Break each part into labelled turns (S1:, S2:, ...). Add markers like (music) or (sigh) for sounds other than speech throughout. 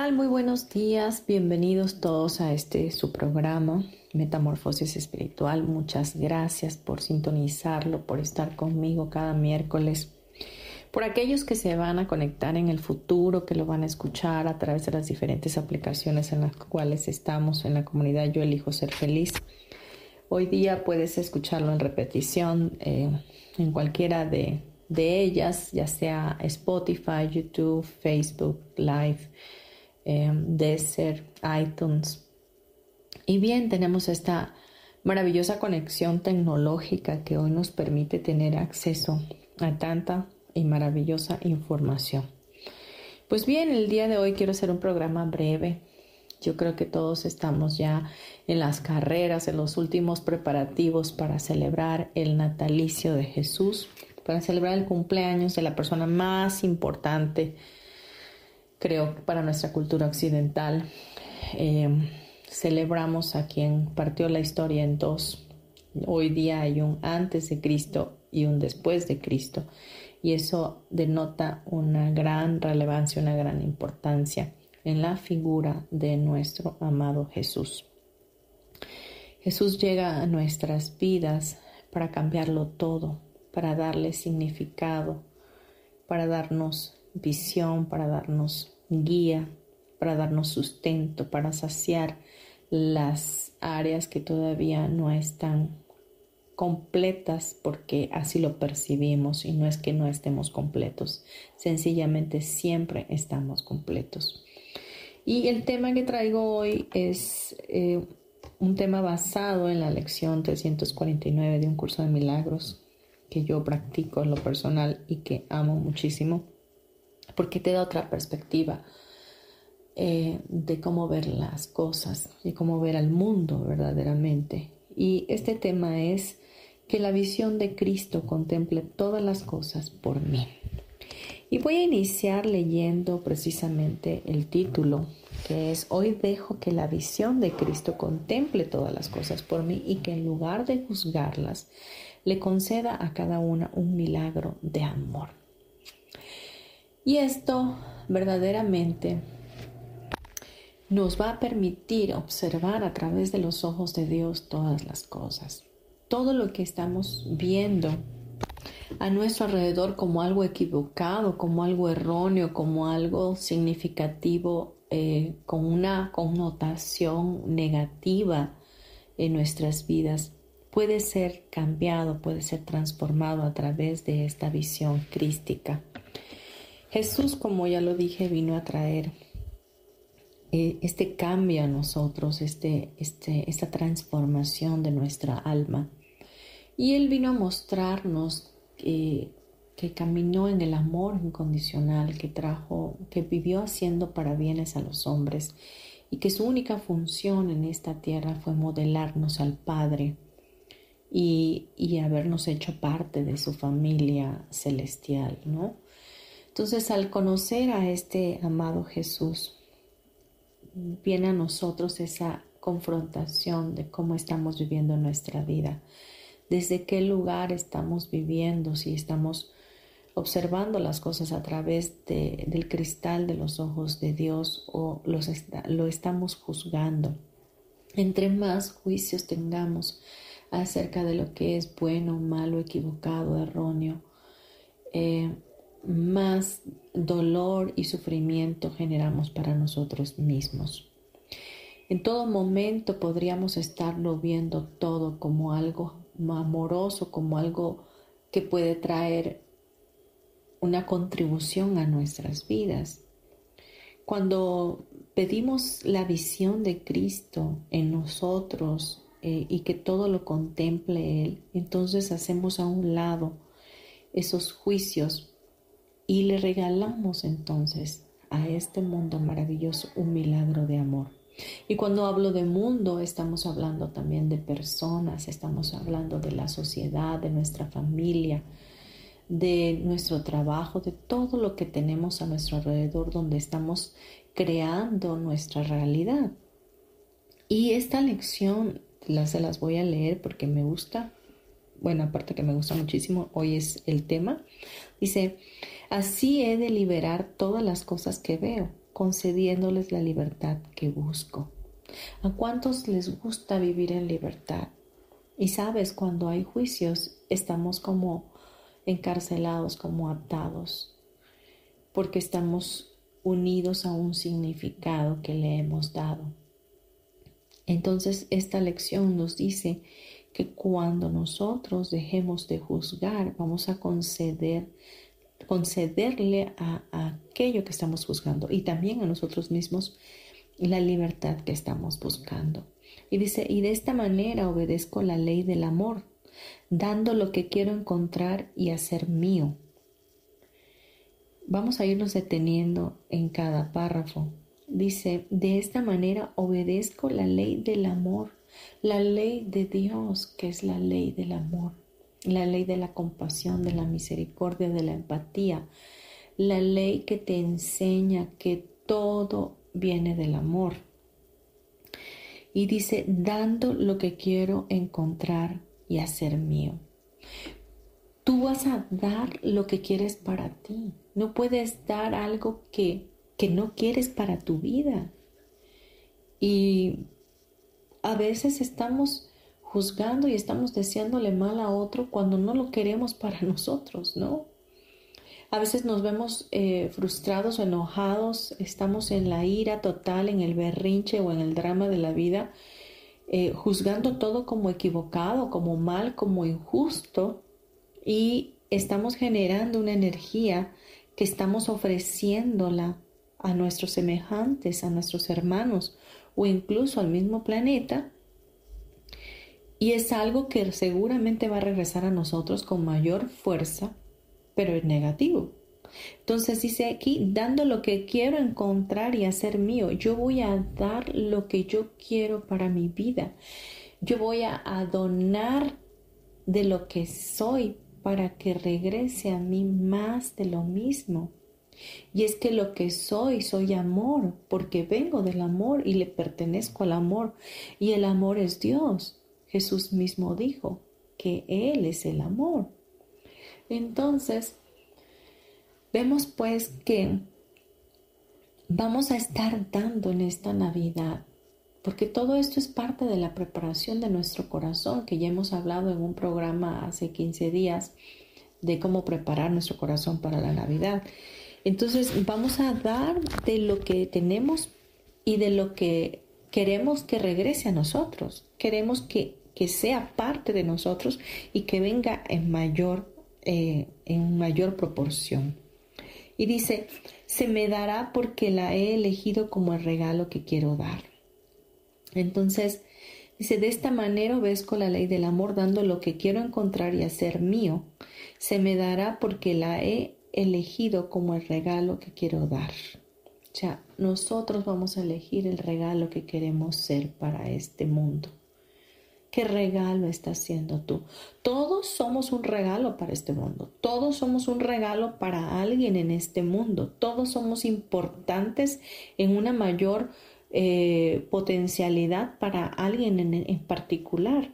S1: Tal? Muy buenos días. Bienvenidos todos a este su programa Metamorfosis Espiritual. Muchas gracias por sintonizarlo, por estar conmigo cada miércoles. Por aquellos que se van a conectar en el futuro, que lo van a escuchar a través de las diferentes aplicaciones en las cuales estamos en la comunidad Yo Elijo Ser Feliz. Hoy día puedes escucharlo en repetición eh, en cualquiera de, de ellas, ya sea Spotify, YouTube, Facebook Live, eh, Desert, iTunes. Y bien, tenemos esta maravillosa conexión tecnológica que hoy nos permite tener acceso a tanta y maravillosa información. Pues bien, el día de hoy quiero hacer un programa breve. Yo creo que todos estamos ya en las carreras, en los últimos preparativos para celebrar el natalicio de Jesús para celebrar el cumpleaños de la persona más importante, creo, para nuestra cultura occidental. Eh, celebramos a quien partió la historia en dos. Hoy día hay un antes de Cristo y un después de Cristo. Y eso denota una gran relevancia, una gran importancia en la figura de nuestro amado Jesús. Jesús llega a nuestras vidas para cambiarlo todo, para darle significado, para darnos visión, para darnos guía, para darnos sustento, para saciar las áreas que todavía no están completas porque así lo percibimos y no es que no estemos completos, sencillamente siempre estamos completos. Y el tema que traigo hoy es eh, un tema basado en la lección 349 de un curso de milagros que yo practico en lo personal y que amo muchísimo, porque te da otra perspectiva eh, de cómo ver las cosas y cómo ver al mundo verdaderamente. Y este tema es que la visión de Cristo contemple todas las cosas por mí. Y voy a iniciar leyendo precisamente el título, que es Hoy dejo que la visión de Cristo contemple todas las cosas por mí y que en lugar de juzgarlas, le conceda a cada una un milagro de amor. Y esto verdaderamente nos va a permitir observar a través de los ojos de Dios todas las cosas. Todo lo que estamos viendo a nuestro alrededor como algo equivocado, como algo erróneo, como algo significativo, eh, con una connotación negativa en nuestras vidas, puede ser cambiado, puede ser transformado a través de esta visión crística. Jesús, como ya lo dije, vino a traer eh, este cambio a nosotros, este, este, esta transformación de nuestra alma. Y Él vino a mostrarnos que, que caminó en el amor incondicional, que trajo, que vivió haciendo para bienes a los hombres y que su única función en esta tierra fue modelarnos al Padre y, habernos hecho parte de su familia celestial, ¿no? Entonces, al conocer a este amado Jesús, viene a nosotros esa confrontación de cómo estamos viviendo nuestra vida, desde qué lugar estamos viviendo, si estamos observando las cosas a través del cristal de los ojos de Dios o lo estamos juzgando. Entre más juicios tengamos, acerca de lo que es bueno, malo, equivocado, erróneo. Eh, más dolor y sufrimiento generamos para nosotros mismos. En todo momento podríamos estarlo viendo todo como algo amoroso, como algo que puede traer una contribución a nuestras vidas. Cuando pedimos la visión de Cristo en nosotros eh, y que todo lo contemple Él, entonces hacemos a un lado esos juicios y le regalamos entonces a este mundo maravilloso un milagro de amor. Y cuando hablo de mundo, estamos hablando también de personas, estamos hablando de la sociedad, de nuestra familia, de nuestro trabajo, de todo lo que tenemos a nuestro alrededor donde estamos creando nuestra realidad. Y esta lección se las voy a leer porque me gusta. Bueno, aparte que me gusta muchísimo, hoy es el tema. Dice, así he de liberar todas las cosas que veo, concediéndoles la libertad que busco. ¿A cuántos les gusta vivir en libertad? Y sabes, cuando hay juicios, estamos como encarcelados como atados, porque estamos unidos a un significado que le hemos dado. Entonces esta lección nos dice que cuando nosotros dejemos de juzgar, vamos a conceder, concederle a, aquello que estamos juzgando y también a nosotros mismos la libertad que estamos buscando. Y dice, y de esta manera obedezco la ley del amor, dando lo que quiero encontrar y hacer mío. Vamos a irnos deteniendo en cada párrafo. Dice, de esta manera obedezco la ley del amor, la ley de Dios, que es la ley del amor, la ley de la compasión, de la misericordia, de la empatía, la ley que te enseña que todo viene del amor. Y dice, dando lo que quiero encontrar y hacer mío. Tú vas a dar lo que quieres para ti. No puedes dar algo que, que no quieres para tu vida. Y a veces estamos juzgando y estamos deseándole mal a otro cuando no lo queremos para (laughs) nosotros, ¿no? A veces nos vemos eh, frustrados o enojados, estamos en la ira total, en el berrinche o en el drama de la vida eh, juzgando todo como equivocado, como mal, como injusto y estamos generando una energía que estamos ofreciéndola a nuestros semejantes, a nuestros hermanos o incluso al mismo planeta. Y es algo que seguramente va a regresar a nosotros con mayor fuerza, pero es negativo. Entonces dice aquí, dando lo que quiero encontrar y hacer mío, yo voy a dar lo que yo quiero para mi vida. Yo voy a, donar de lo que soy para que regrese a mí más de lo mismo. Y es que lo que soy, soy amor, porque vengo del amor y le pertenezco al amor. Y el amor es Dios. Jesús mismo dijo que Él es el amor. Entonces, Vemos pues que vamos a estar dando en esta Navidad, porque todo esto es parte de la preparación de nuestro corazón, que ya hemos hablado en un programa hace 15 días de cómo preparar nuestro corazón para la Navidad. Entonces vamos a dar de lo que tenemos y de lo que queremos que regrese a nosotros. Queremos que, que sea parte de nosotros y que venga en mayor, eh, mayor proporción. Y dice, se me dará porque la he elegido como el regalo que quiero dar. Entonces, dice, de esta manera obedezco la ley del amor, dando lo que quiero encontrar y hacer mío. Se me dará porque la he elegido como el regalo que quiero dar. O sea, nosotros vamos a elegir el regalo que queremos ser para este mundo. ¿Qué regalo estás haciendo tú? Todos somos un regalo para este mundo. Todos somos un regalo para alguien en este mundo. Todos somos importantes en una mayor eh, potencialidad para alguien en, en particular.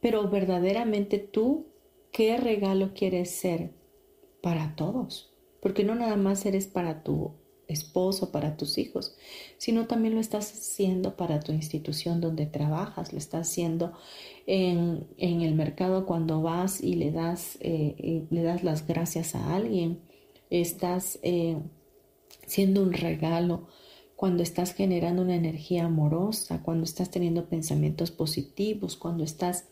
S1: Pero verdaderamente tú, ¿qué regalo quieres ser para todos? Porque no nada más eres para tu esposo, para tus hijos, sino también lo estás haciendo para tu institución donde trabajas, lo estás haciendo en, el mercado cuando vas y le das, eh, le das las gracias a alguien, estás eh, siendo un regalo, cuando estás generando una energía amorosa, cuando estás teniendo pensamientos positivos, cuando estás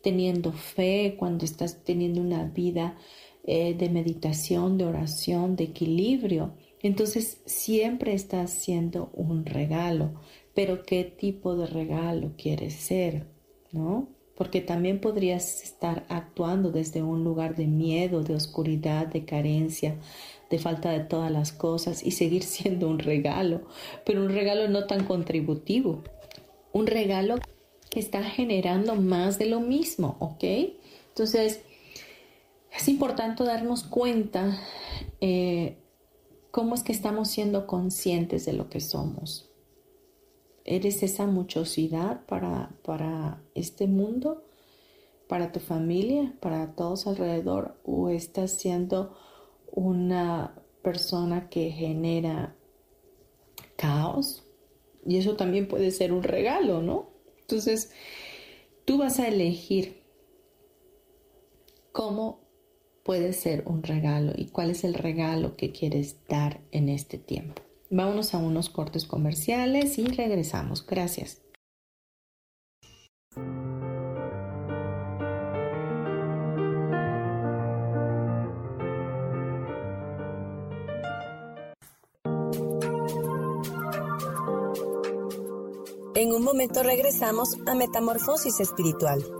S1: teniendo fe, cuando estás teniendo una vida eh, de meditación, de oración, de equilibrio. Entonces siempre estás siendo un regalo, pero ¿qué tipo de regalo quieres ser? ¿No? Porque también podrías estar actuando desde un lugar de miedo, de oscuridad, de carencia, de falta de todas las cosas y seguir (laughs) siendo un regalo, pero un regalo no tan contributivo, un regalo que está generando más de lo mismo, ¿ok? Entonces, es importante darnos cuenta eh, cómo es que estamos siendo conscientes de lo que somos. ¿Eres esa muchosidad para, para este mundo, para tu familia, para todos alrededor? ¿O estás siendo una persona que genera caos? Y eso también puede ser un regalo, ¿no? Entonces, tú vas a elegir cómo puede ser un regalo y cuál es el regalo que quieres dar en este tiempo. Vámonos a unos cortes comerciales y regresamos. Gracias.
S2: En un momento regresamos a Metamorfosis Espiritual.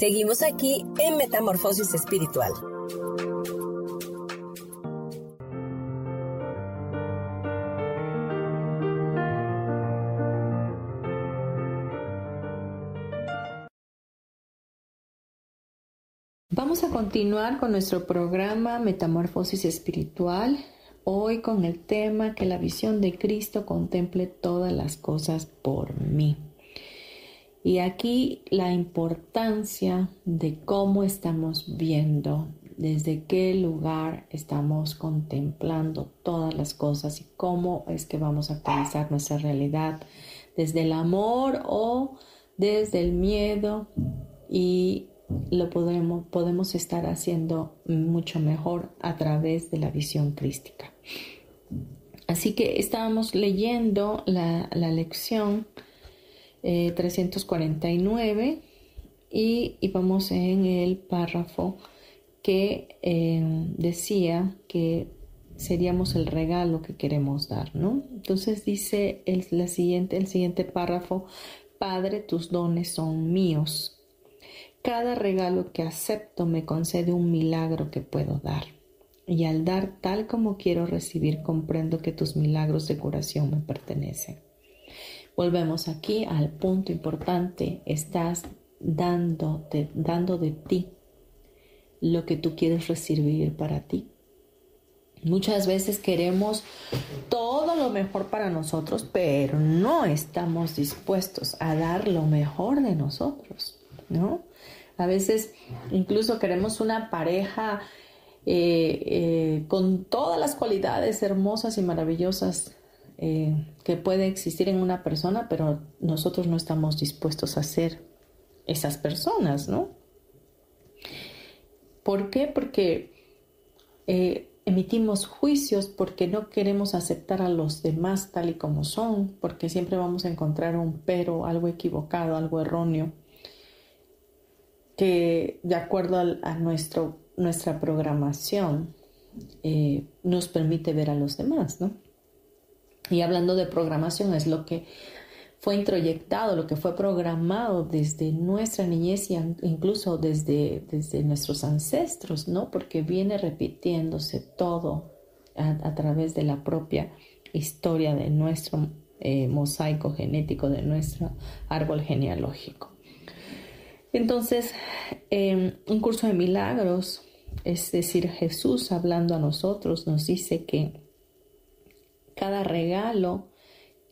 S2: Seguimos aquí en Metamorfosis Espiritual.
S1: Vamos a continuar con nuestro programa Metamorfosis Espiritual, hoy con el tema que la visión de Cristo contemple todas las cosas por mí. Y aquí la importancia de cómo estamos viendo, desde qué lugar estamos contemplando todas las cosas y cómo es que vamos a actualizar nuestra realidad, desde el amor o desde el miedo y lo podremos, podemos estar haciendo mucho mejor a través de la visión crística. Así que estábamos leyendo la, la lección 349 eh, y, vamos en el párrafo que eh, decía que seríamos el regalo que queremos dar, ¿no? Entonces dice el, la siguiente, el siguiente párrafo, Padre, tus dones son míos. Cada regalo que acepto me concede un milagro que puedo dar. Y al dar tal como quiero recibir, comprendo que tus milagros de curación me pertenecen. Volvemos aquí al punto importante. Estás dando, dando de ti lo que tú quieres recibir para ti. Muchas veces queremos todo lo mejor para nosotros, pero no estamos dispuestos a dar lo mejor de nosotros, ¿no? A veces incluso queremos una pareja eh, eh, con todas las cualidades hermosas y maravillosas eh, que puede existir en una persona, pero nosotros no estamos dispuestos a ser esas personas, ¿no? ¿Por qué? Porque eh, emitimos juicios porque no queremos aceptar a los demás tal y como son, porque siempre vamos a encontrar un pero, algo equivocado, algo erróneo, que de acuerdo a, nuestro, nuestra programación eh, nos permite ver a los demás, ¿no? Y hablando de programación, es lo que fue introyectado, lo que fue programado desde nuestra niñez y incluso desde, desde nuestros ancestros, ¿no? Porque viene repitiéndose todo a, través de la propia historia de nuestro eh, mosaico genético, de nuestro árbol genealógico. Entonces, em, un curso de milagros, es decir, Jesús hablando a nosotros, nos dice que cada regalo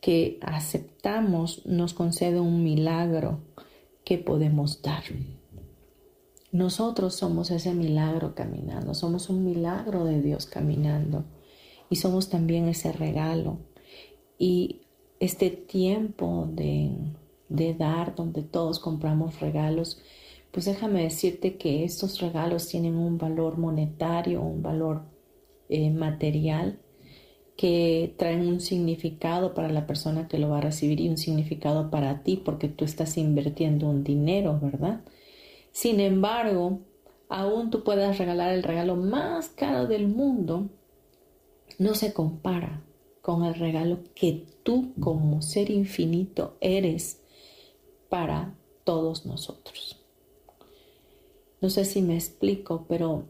S1: que aceptamos nos concede un milagro que podemos dar. Nosotros somos ese milagro caminando, somos un milagro de Dios caminando y somos también ese regalo. Y este tiempo de, dar donde todos compramos regalos, pues déjame decirte que estos regalos tienen un valor monetario, un valor eh, material que traen un significado para la persona que lo va a recibir y un significado para ti porque tú estás invirtiendo un dinero, ¿verdad? Sin embargo, aún tú puedas regalar el regalo más caro del mundo, no se compara con el regalo que tú como ser infinito eres para todos nosotros. No sé si me explico, pero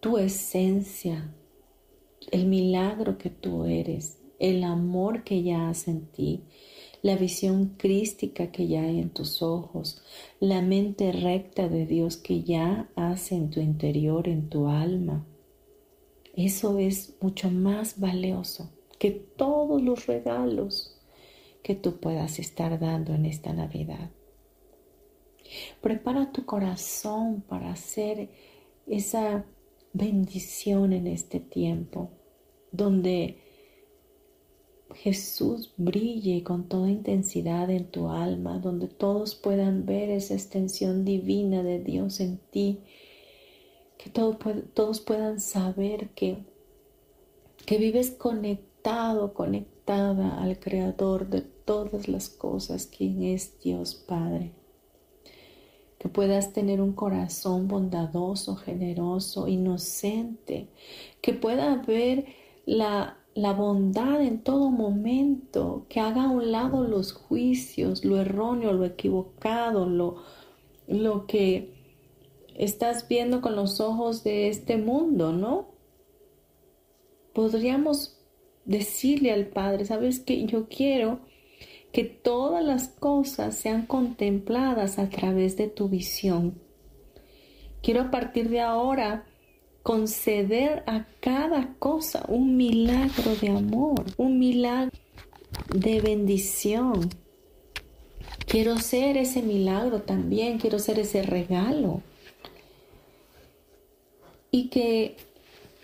S1: tu esencia el milagro que tú eres, el amor que ya has en ti, la visión crística que ya hay en tus ojos, la mente recta de Dios que ya hace en tu interior, en tu alma. Eso es mucho más valioso que todos los regalos que tú puedas estar dando en esta Navidad. Prepara tu corazón para hacer esa bendición en este tiempo, donde Jesús brille con toda intensidad en tu alma, donde todos puedan ver esa extensión divina de Dios en ti, que todos puedan saber que, que vives conectado, conectada al Creador de todas las cosas, quien es Dios Padre. Que puedas tener un corazón bondadoso, generoso, inocente, que pueda ver la, la bondad en todo momento, que haga a un lado los juicios, lo erróneo, lo equivocado, lo, lo que estás viendo con los ojos de este mundo, ¿no? Podríamos decirle al Padre, ¿sabes qué? Yo quiero que todas las cosas sean contempladas a través de tu visión. Quiero a partir de ahora conceder a cada cosa un milagro de amor, un milagro de bendición. Quiero ser ese milagro también, quiero ser ese regalo. Y que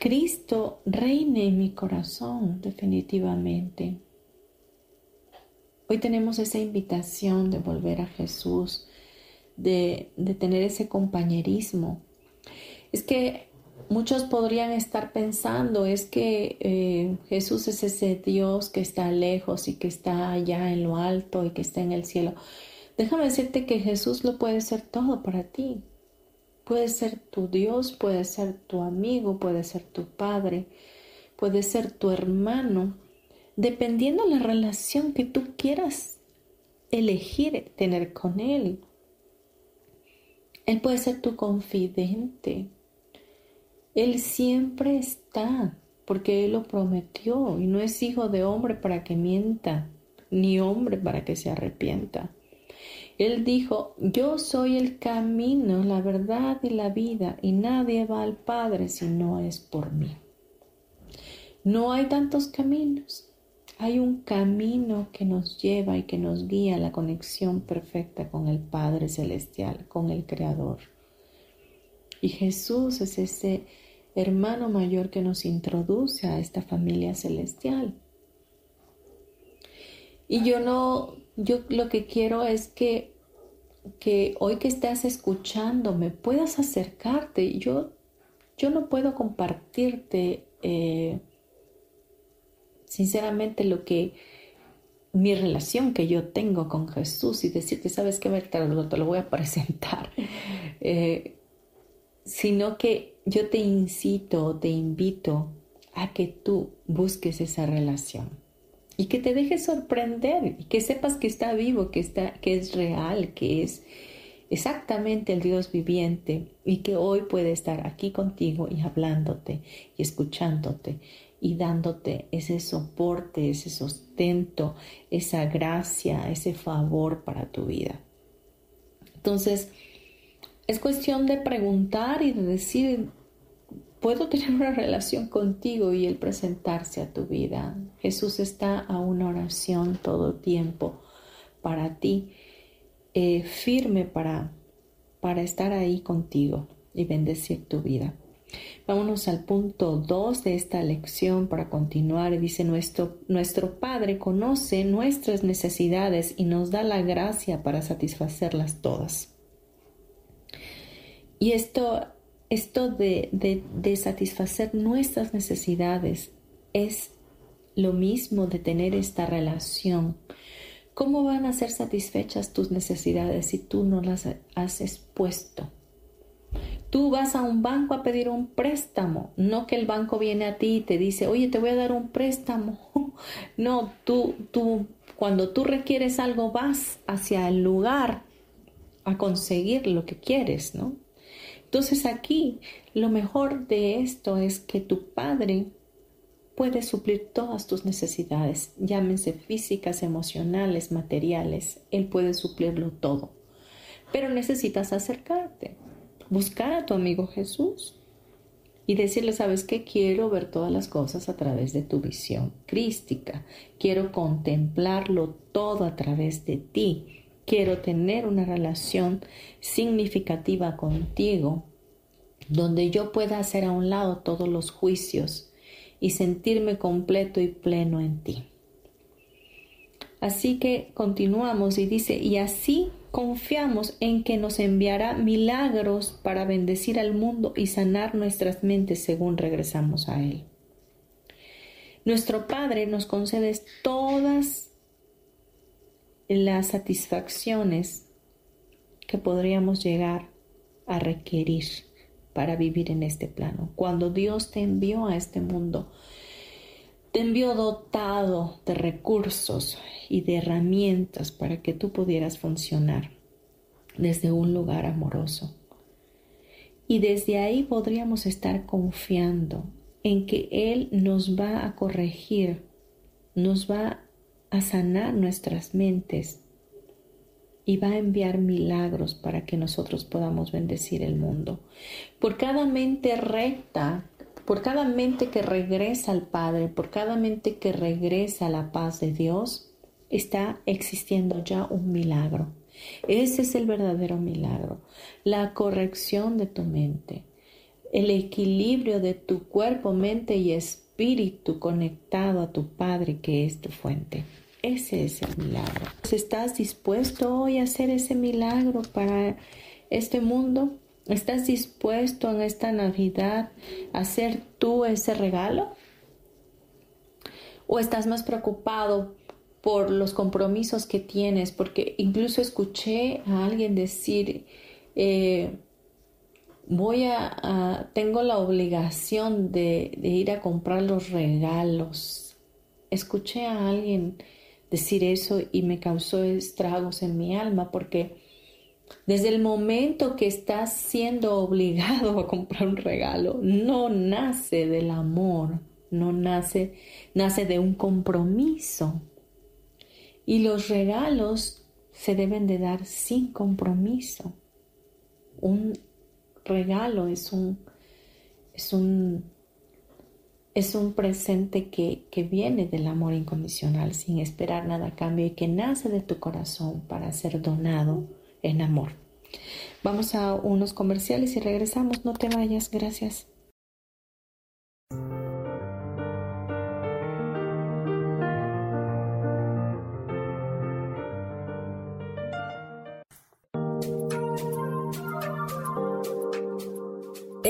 S1: Cristo reine en mi corazón definitivamente. Hoy tenemos esa invitación de volver a Jesús, de, tener ese compañerismo. Es que muchos podrían estar pensando, es que eh, Jesús es ese Dios que está lejos y que está allá en lo alto y que está en el cielo. Déjame decirte que Jesús lo puede ser todo para ti. Puede ser tu Dios, puede ser tu amigo, puede ser tu padre, puede ser tu hermano, dependiendo la relación que tú quieras elegir tener con Él. Él puede ser tu confidente. Él siempre está, porque Él lo prometió y no es hijo de hombre para que mienta, ni hombre para que se arrepienta. Él dijo, yo soy el camino, la verdad y la vida, y nadie va al Padre si no es por mí. No hay tantos caminos, hay un camino que nos lleva y que nos guía a la conexión perfecta con el Padre Celestial, con el Creador. Y Jesús es ese hermano mayor que nos introduce a esta familia celestial. Y yo no, yo lo que quiero es que, que hoy que estás escuchando me puedas acercarte. Yo, yo no puedo compartirte eh, sinceramente lo que mi relación que yo tengo con Jesús y decirte, sabes qué, te lo, te lo voy a (laughs) presentar, eh, sino que yo te incito, te invito a que tú busques esa relación y que te dejes sorprender y que sepas que está vivo, que, está, que es real, que es exactamente el Dios viviente y que hoy puede estar aquí contigo y hablándote y escuchándote y dándote ese soporte, ese sustento, esa gracia, ese favor para tu vida. Entonces, es cuestión de preguntar y de decir, puedo tener una relación contigo y el presentarse a tu vida. Jesús está a una oración todo tiempo para ti eh, firme para, para estar ahí contigo y bendecir tu vida. Vámonos al punto 2 de esta lección para continuar. Dice, nuestro, nuestro Padre conoce nuestras necesidades y nos da la gracia para satisfacerlas todas. Y esto, esto de, satisfacer nuestras necesidades es lo mismo de tener esta relación ¿Cómo van a ser satisfechas tus necesidades si tú no las has expuesto? Tú vas a un banco a pedir un préstamo, no que el banco viene a ti y te dice, oye, te voy a dar un préstamo. (laughs) No, tú, tú, cuando tú requieres algo, vas hacia el lugar a conseguir lo que quieres, ¿no? Entonces aquí lo mejor de esto es que tu padre puede suplir todas tus necesidades, llámense físicas, emocionales, materiales. Él puede suplirlo todo. Pero necesitas acercarte, buscar a tu amigo Jesús y decirle, sabes que quiero ver todas las cosas a través de tu visión crística, quiero contemplarlo todo a través de ti, quiero tener una relación significativa contigo, donde yo pueda hacer a un lado todos los juicios y sentirme completo y pleno en ti. Así que continuamos y dice, y así confiamos en que nos enviará milagros para bendecir al mundo y sanar nuestras mentes según regresamos a Él. Nuestro Padre nos concede todas las satisfacciones que podríamos llegar a requerir para vivir en este plano. Cuando Dios te envió a este mundo, te envió dotado de recursos y de herramientas para que tú pudieras funcionar desde un lugar amoroso. Y desde ahí podríamos estar confiando en que Él nos va a corregir, nos va a sanar nuestras mentes y va a enviar milagros para que nosotros podamos bendecir el mundo. Por cada mente recta, por cada mente que regresa al Padre, por cada mente que regresa a la paz de Dios, está existiendo ya un milagro. Ese es el verdadero milagro, la corrección de tu mente, el equilibrio de tu cuerpo, mente y espíritu conectado a tu Padre que es tu fuente. Ese es el milagro. ¿Estás dispuesto hoy a hacer ese milagro para este mundo? ¿Estás dispuesto en esta Navidad a hacer tú ese regalo? ¿O estás más preocupado por los compromisos que tienes? Porque incluso escuché a alguien decir, eh, voy a, tengo la obligación de, de ir a comprar los regalos. Escuché a alguien decir eso y me causó estragos en mi alma porque desde el momento que estás siendo obligado a comprar un regalo, no nace del amor, no nace, nace de un compromiso. Y los regalos se deben de dar sin compromiso. Un regalo es un, es un es un presente que, que, viene del amor incondicional sin esperar nada a cambio y que nace de tu corazón para ser donado en amor. Vamos a unos comerciales y regresamos. No te vayas. Gracias.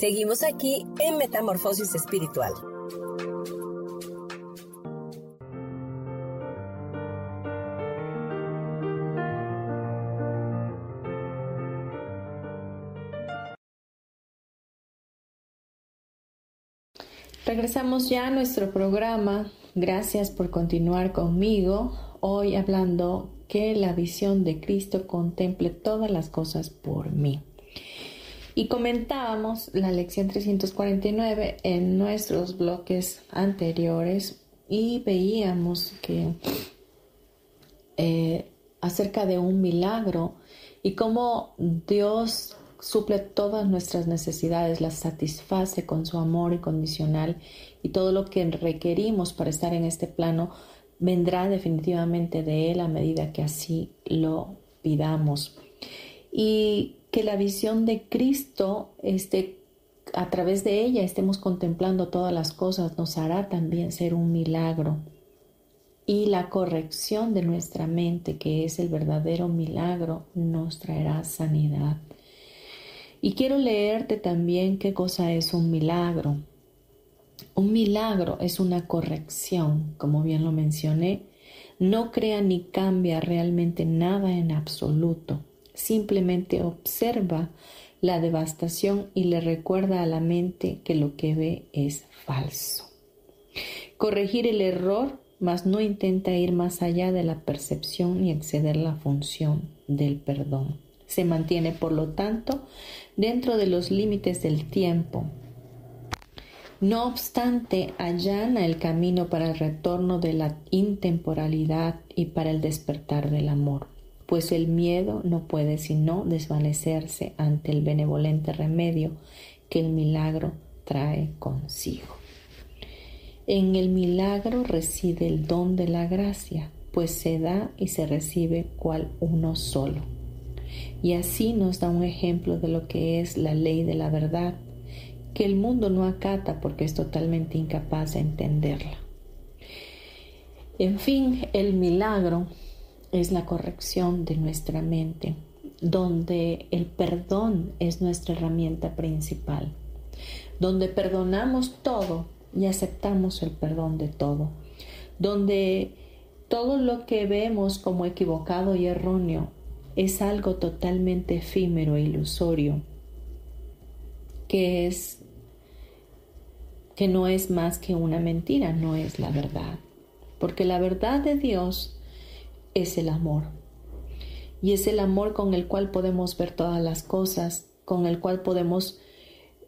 S2: Seguimos aquí en Metamorfosis Espiritual.
S1: Regresamos ya a nuestro programa. Gracias por continuar conmigo. Hoy hablando que la visión de Cristo contemple todas las cosas por mí. Y comentábamos la lección 349 en nuestros bloques anteriores y veíamos que eh, acerca de un milagro y cómo Dios suple todas nuestras necesidades, las satisface con su amor incondicional y todo lo que requerimos para estar en este plano vendrá definitivamente de Él a medida que así lo pidamos. Y que la visión de Cristo esté a través de ella estemos contemplando todas las cosas nos hará también ser un milagro. Y la corrección de nuestra mente, que es el verdadero milagro, nos traerá sanidad. Y quiero leerte también qué cosa es un milagro. Un milagro es una corrección, como bien lo mencioné. No crea ni cambia realmente nada en absoluto simplemente observa la devastación y le recuerda a la mente que lo que ve es falso. Corregir el error, mas no intenta ir más allá de la percepción ni exceder la función del perdón. Se mantiene, por lo tanto, dentro de los límites del tiempo. No obstante, allana el camino para el retorno de la intemporalidad y para el despertar del amor pues el miedo no puede sino desvanecerse ante el benevolente remedio que el milagro trae consigo. En el milagro reside el don de la gracia, pues se da y se recibe cual uno solo. Y así nos da un ejemplo de lo que es la ley de la verdad, que el mundo no acata porque es totalmente incapaz de entenderla. En fin, el milagro es la corrección de nuestra mente, donde el perdón es nuestra herramienta principal, donde perdonamos todo y aceptamos el perdón de todo, donde todo lo que vemos como equivocado y erróneo es algo totalmente efímero e ilusorio, que es que no es más que una mentira, no es la verdad. Porque la verdad de Dios es el amor. Y es el amor con el cual podemos ver todas las cosas, con el cual podemos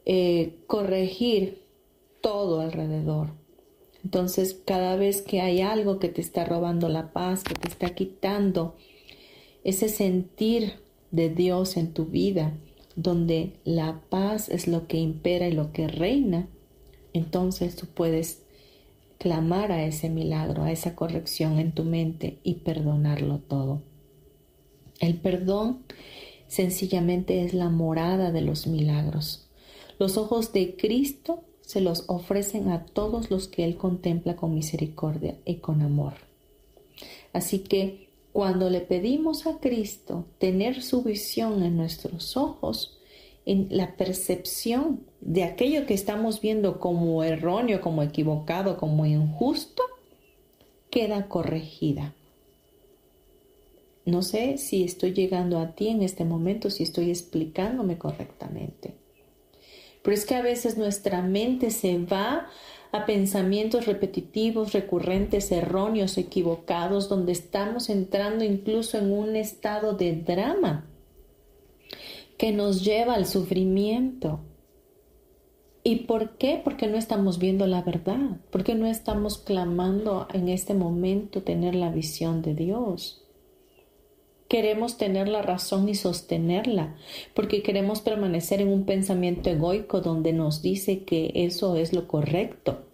S1: eh, corregir todo alrededor. Entonces, cada vez que hay algo que te está robando la paz, que te está quitando ese sentir de Dios en tu vida, donde la paz es lo que impera y lo que reina, entonces tú puedes clamar a ese milagro, a esa corrección en tu mente y perdonarlo todo. El perdón sencillamente es la morada de los milagros. Los ojos de Cristo se los ofrecen a todos los que Él contempla con misericordia y con amor. Así que cuando le pedimos a Cristo tener su visión en nuestros ojos, en la percepción de aquello que estamos viendo como erróneo, como equivocado, como injusto, queda corregida. No sé si estoy llegando a ti en este momento, si estoy explicándome correctamente. Pero es que a veces nuestra mente se va a pensamientos repetitivos, recurrentes, erróneos, equivocados, donde estamos entrando incluso en un estado de drama que nos lleva al sufrimiento. ¿Y por qué? Porque no estamos viendo la verdad, porque no estamos clamando en este momento tener la visión de Dios. Queremos tener la razón y sostenerla, porque queremos permanecer en un pensamiento egoico donde nos dice que eso es lo correcto.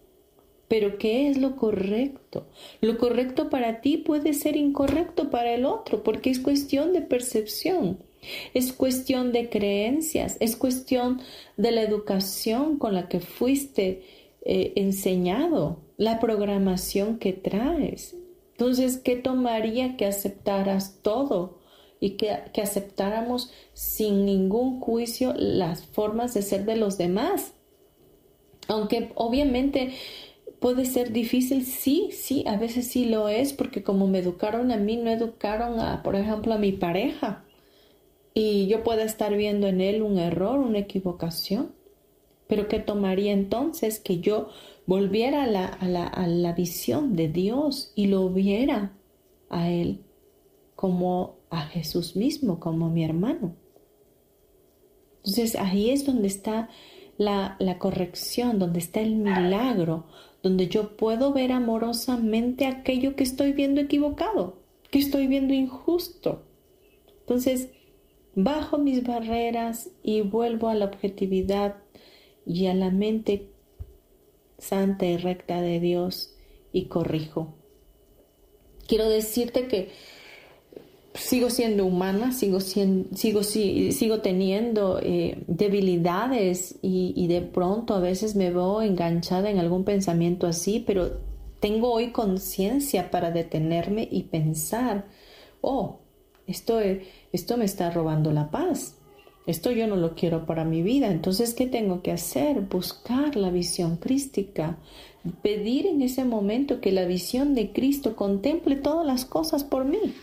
S1: Pero ¿qué es lo correcto? Lo correcto para ti puede ser incorrecto para el otro, porque es cuestión de percepción, es cuestión de creencias, es cuestión de la educación con la que fuiste eh, enseñado, la programación que traes. Entonces, ¿qué tomaría que aceptaras todo y que, que aceptáramos sin ningún juicio las formas de ser de los demás? Aunque obviamente puede ser difícil, sí, sí, a veces sí lo es, porque como me educaron a mí, no educaron a, por ejemplo, a mi pareja. Y yo puedo estar viendo en él un error, una equivocación. Pero ¿qué tomaría entonces que yo volviera a la, a la, visión de Dios y lo viera a Él como a Jesús mismo, como mi hermano? Entonces ahí es donde está la, la, corrección, donde está el milagro, donde yo puedo ver amorosamente aquello que estoy viendo equivocado, que estoy viendo injusto. Entonces, bajo mis barreras y vuelvo a la objetividad y a la mente santa y recta de Dios y corrijo. Quiero decirte que sigo siendo humana, sigo, sigo, sigo teniendo eh, debilidades y, y de pronto a veces me veo enganchada en algún pensamiento así, pero tengo hoy conciencia para detenerme y pensar, oh, esto, esto me está robando la paz. Esto yo no lo quiero para mi vida. Entonces, ¿qué tengo que hacer? Buscar la visión crística. Pedir en ese momento que la visión de Cristo contemple todas las cosas por mí.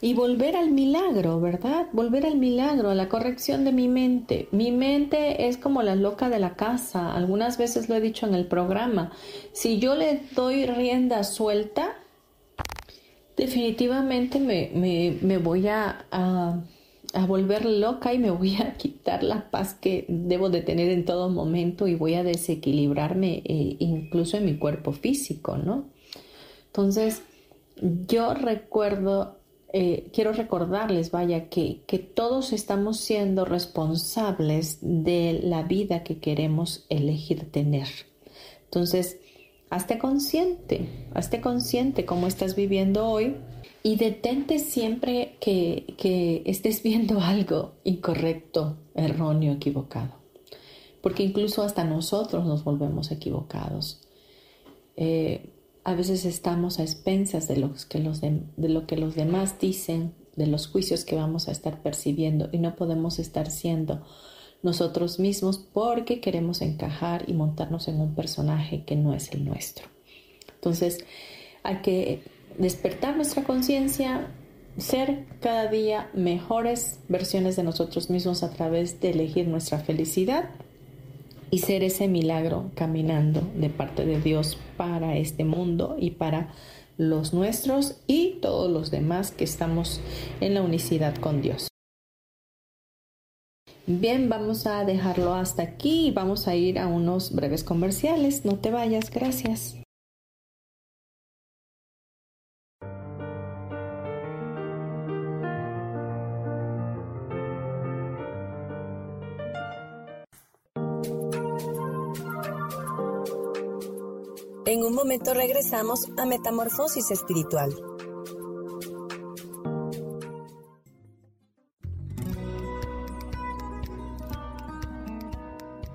S1: Y volver al milagro, ¿verdad? Volver al milagro, a la corrección de mi mente. Mi mente es como la loca de la casa. Algunas veces lo he dicho en el programa. Si yo le doy rienda suelta, definitivamente me, voy a a volver loca y me voy a (laughs) quitar la paz que debo de tener en todo momento y voy a desequilibrarme eh, incluso en mi cuerpo físico, ¿no? Entonces, yo recuerdo, eh, quiero recordarles, vaya, que, que todos estamos siendo responsables de la vida que queremos elegir tener. Entonces, hazte consciente, hazte consciente cómo estás viviendo hoy y detente siempre que, estés (laughs) viendo algo incorrecto, erróneo, equivocado. Porque incluso hasta nosotros nos volvemos equivocados. Eh, a veces estamos a expensas de, que los de, lo que los demás dicen, de los juicios que vamos a estar percibiendo y no podemos estar siendo nosotros mismos porque queremos encajar y montarnos en un personaje que no es el nuestro. Entonces, hay que despertar nuestra conciencia, ser cada día mejores versiones de nosotros mismos a través de elegir nuestra felicidad y ser ese milagro caminando de parte de Dios para este mundo y para los nuestros y todos los demás que estamos en la unicidad con Dios. Bien, vamos a dejarlo hasta aquí y vamos a ir a unos breves comerciales. No te vayas, gracias.
S2: En un momento regresamos a Metamorfosis Espiritual.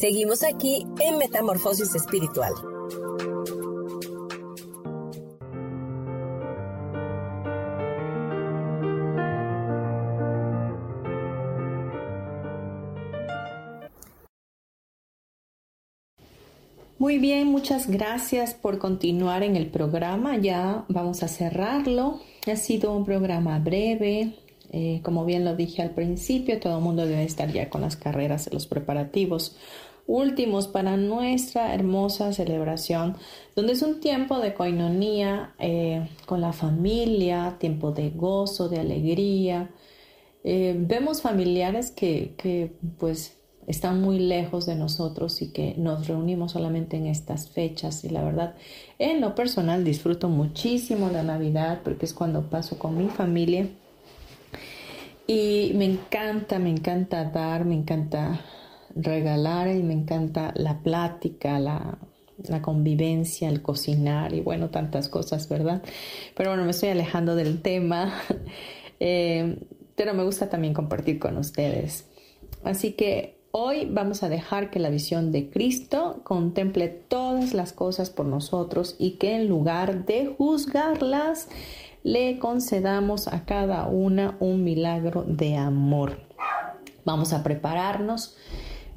S2: Seguimos aquí en Metamorfosis Espiritual.
S1: Muy bien, muchas gracias por continuar en el programa. Ya vamos a cerrarlo. Ha sido un programa breve. Eh, como bien lo dije al principio, todo el mundo debe estar ya con las carreras, los preparativos últimos para nuestra hermosa celebración, donde es un tiempo de coinonía eh, con la familia, tiempo de gozo, de alegría. Eh, vemos familiares que, que pues están muy lejos de nosotros y que nos reunimos solamente en estas fechas. Y la verdad, en lo personal disfruto muchísimo la Navidad porque es cuando paso con mi familia. Y me encanta, me encanta dar, me encanta regalar y me encanta la plática, la, convivencia, el cocinar y bueno, tantas cosas, ¿verdad? Pero bueno, me estoy alejando del tema, (laughs) eh, pero me gusta también compartir con ustedes. Así que Hoy vamos a dejar que la visión de Cristo contemple todas las cosas por nosotros y que en lugar de juzgarlas, le concedamos a cada una un milagro de amor. Vamos a prepararnos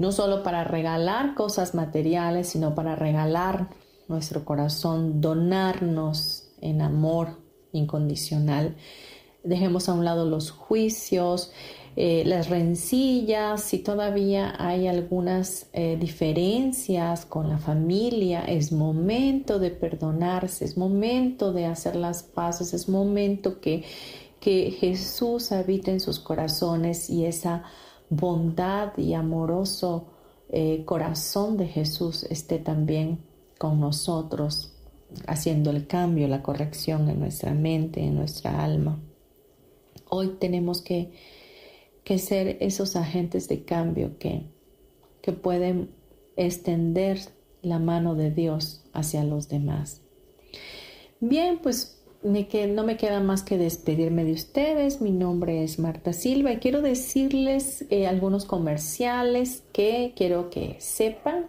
S1: no solo para regalar cosas materiales, sino para regalar nuestro corazón, donarnos en amor incondicional. Dejemos a un lado los juicios, eh, las rencillas, si todavía hay algunas eh, diferencias con la familia, es momento de perdonarse, es momento de hacer las paces, es momento que, que Jesús habite en sus corazones y esa bondad y amoroso eh, corazón de Jesús esté también con nosotros, haciendo el cambio, la corrección en nuestra mente, en nuestra alma. Hoy tenemos que que ser esos agentes de cambio que, que pueden extender la mano de Dios hacia los demás. Bien, pues que, no me queda más que despedirme de ustedes. Mi nombre es Marta Silva y quiero decirles eh, algunos comerciales que quiero que sepan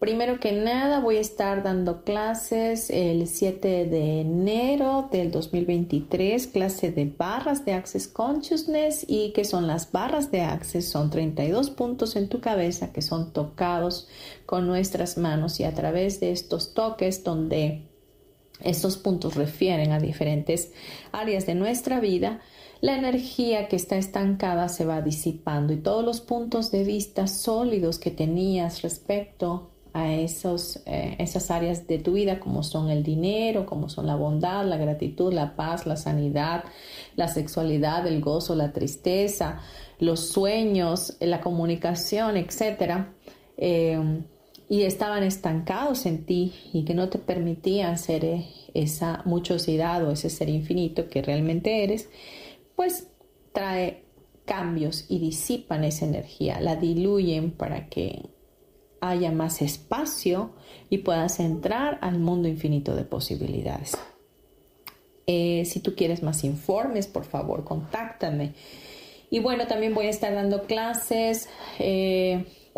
S1: Primero que nada voy a estar dando clases el 7 de enero del 2023, clase de barras de Access Consciousness y que son las barras de Access, son 32 puntos en tu cabeza que son tocados con nuestras manos y a través de estos toques donde estos puntos refieren a diferentes áreas de nuestra vida, la energía que está estancada se va disipando y todos los puntos de vista sólidos que tenías respecto a esos, eh, esas áreas de tu vida como son el dinero, como son la bondad, la gratitud, la paz, la sanidad, la sexualidad, el gozo, la tristeza, los sueños, la comunicación, etc. Em, y estaban estancados en ti y que no te permitían ser eh, esa muchosidad o ese ser infinito que realmente eres, pues trae cambios y disipan esa energía, la diluyen para que haya más espacio y puedas entrar al mundo infinito de posibilidades. Eh, si tú quieres más informes, por favor, contáctame. Y bueno, también voy a estar dando clases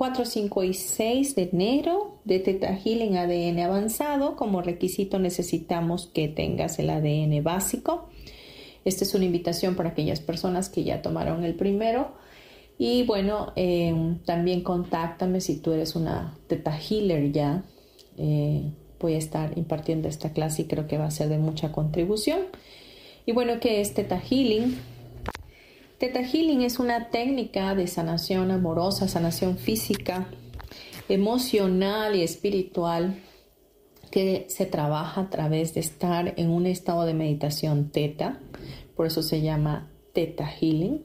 S1: 4, eh, 5 y 6 de enero de Teta Healing ADN avanzado. Como requisito necesitamos que tengas el ADN básico. Esta es una invitación para aquellas personas que ya tomaron el primero y bueno, em, también contáctame si tú eres una teta healer ya. Eh, voy a estar impartiendo esta clase y creo que va a ser de mucha contribución. Y bueno, ¿qué es Teta Healing? Teta Healing es una técnica de sanación amorosa, sanación física, emocional y espiritual que se trabaja a través de estar en un estado de meditación teta, por eso se llama Teta Healing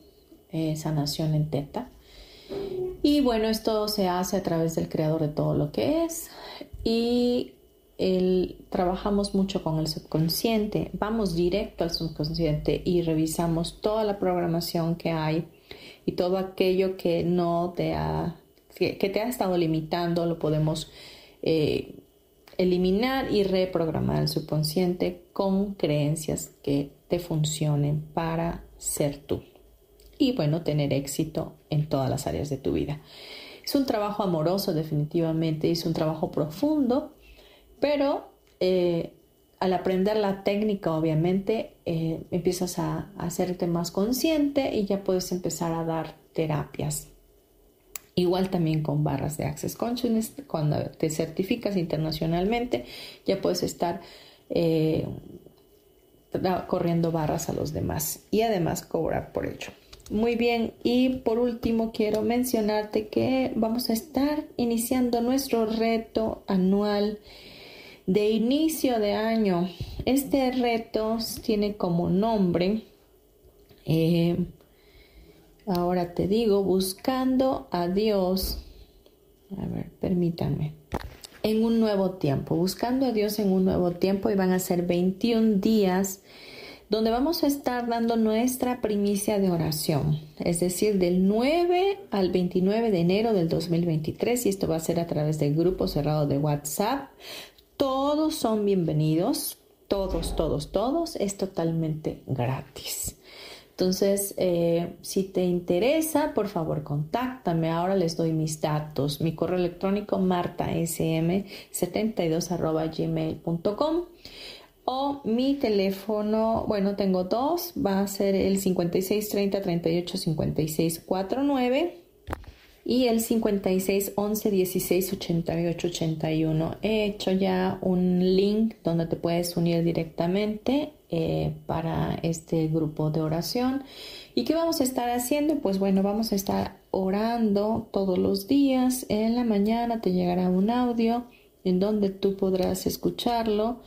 S1: eh, sanación en teta. Y bueno, esto se hace a través del creador de todo lo que es y el, trabajamos mucho con el subconsciente, vamos directo al subconsciente y revisamos toda la programación que hay y todo aquello que no te ha que, te ha estado limitando, lo podemos eh, eliminar y reprogramar el subconsciente con creencias que te funcionen para ser tú. Y bueno, tener éxito en todas las áreas de tu vida. Es un trabajo amoroso definitivamente, es un trabajo profundo, pero eh, al aprender la técnica, obviamente, eh, empiezas a, hacerte más consciente y ya puedes empezar a dar terapias. Igual también con barras de Access Consciousness, cuando te certificas internacionalmente, ya puedes estar eh, corriendo barras a los demás y además cobrar por ello. Muy bien, y por último quiero mencionarte que vamos a estar iniciando nuestro reto anual de inicio de año. Este reto tiene como nombre, eh, ahora te digo, buscando a Dios. A ver, permítanme. En un nuevo tiempo, buscando a Dios en un nuevo tiempo y van a ser 21 días donde vamos a estar dando nuestra primicia de oración, es decir, del 9 al 29 de enero del 2023 y esto va a ser a través del grupo cerrado de WhatsApp todos son bienvenidos, todos, todos, todos, es totalmente gratis. Entonces, eh, si te interesa, por favor, contáctame. Ahora les doy mis datos. Mi correo electrónico martasm72 gmail.com o mi teléfono, bueno, tengo dos, va a ser el 5630 38 56 49 y el 56 11 16 88 81. He hecho ya un link donde te puedes unir directamente eh, para este grupo de oración. ¿Y qué vamos a estar haciendo? Pues bueno, vamos a estar orando todos los días. En la mañana te llegará un audio en donde tú podrás escucharlo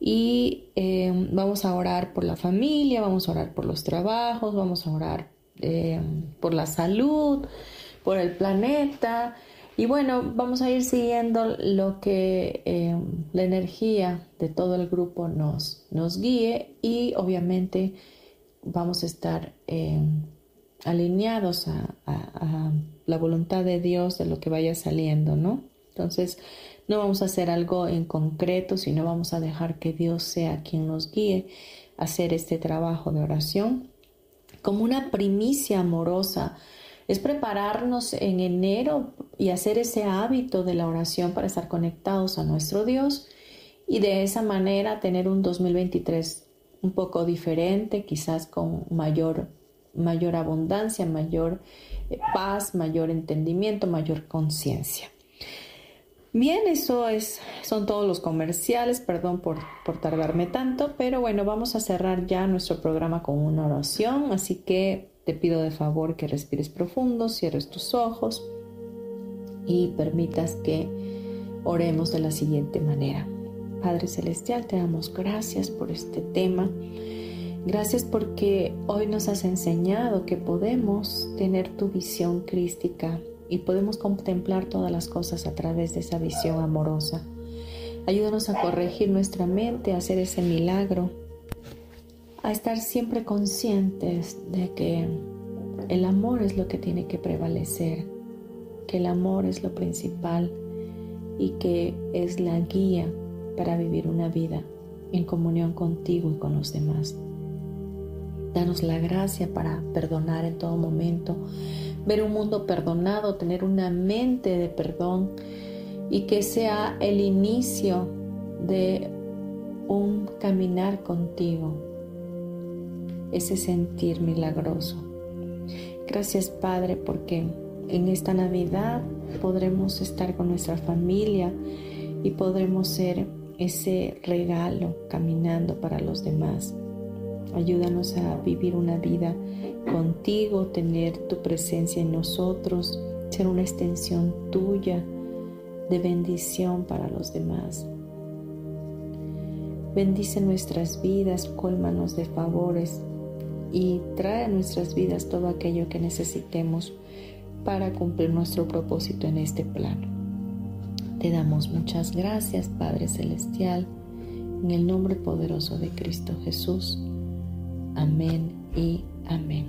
S1: y eh, vamos a orar por la familia, vamos a orar por los trabajos, vamos a orar eh, por la salud por el planeta. Y bueno, vamos a ir siguiendo lo que eh, la energía de todo el grupo nos, nos guíe y obviamente vamos a estar eh, alineados a, a, la voluntad de Dios de lo que vaya saliendo, ¿no? Entonces, no vamos a hacer algo en concreto, sino vamos a dejar que Dios sea quien nos guíe a hacer este trabajo de oración como una primicia amorosa es prepararnos en enero y hacer ese hábito de la oración para estar conectados a nuestro Dios y de esa manera tener un 2023 un poco diferente, quizás con mayor, mayor abundancia, mayor eh, paz, mayor entendimiento, mayor conciencia. Bien, eso es, son todos los comerciales, perdón por, por tardarme tanto, pero bueno, vamos a cerrar ya nuestro programa con una oración, así que te pido de favor que respires profundo, cierres tus ojos y permitas que oremos de la siguiente manera. Padre Celestial, te damos gracias por este tema. Gracias porque hoy nos has enseñado que podemos tener tu visión crística y podemos contemplar todas las cosas a través de esa visión amorosa. Ayúdanos a corregir nuestra mente, a hacer ese milagro a estar siempre conscientes de que el amor es lo que tiene que prevalecer, que el amor es lo principal y que es la guía para vivir una vida en comunión contigo y con los demás. Danos la gracia para perdonar en todo momento, ver un mundo perdonado, tener una mente de perdón y que sea el inicio de un caminar contigo ese sentir milagroso. Gracias Padre porque en esta Navidad podremos estar con nuestra familia y podremos ser ese regalo caminando para los demás. Ayúdanos a vivir una vida contigo, tener tu presencia en nosotros, ser una extensión tuya de bendición para los demás. Bendice nuestras vidas, cólmanos de favores, y trae a nuestras vidas todo aquello que necesitemos para cumplir nuestro propósito en este plano. Te damos muchas gracias, Padre Celestial, en el nombre poderoso de Cristo Jesús. Amén y amén.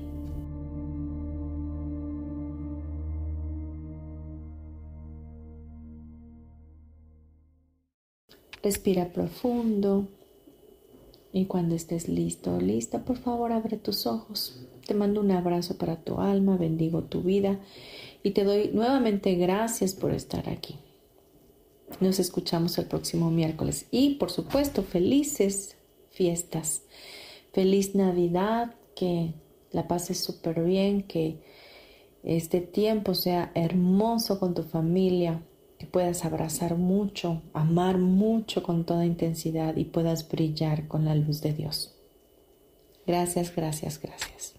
S1: Respira profundo. Y cuando estés listo, lista, por favor abre tus ojos. Te mando un abrazo para tu alma, bendigo tu vida y te doy nuevamente gracias por estar aquí. Nos escuchamos el próximo miércoles y por supuesto felices fiestas. Feliz Navidad, que la pases súper bien, que este tiempo sea hermoso con tu familia, que puedas abrazar mucho, amar mucho con toda intensidad y puedas brillar con la luz de Dios. Gracias, gracias, gracias.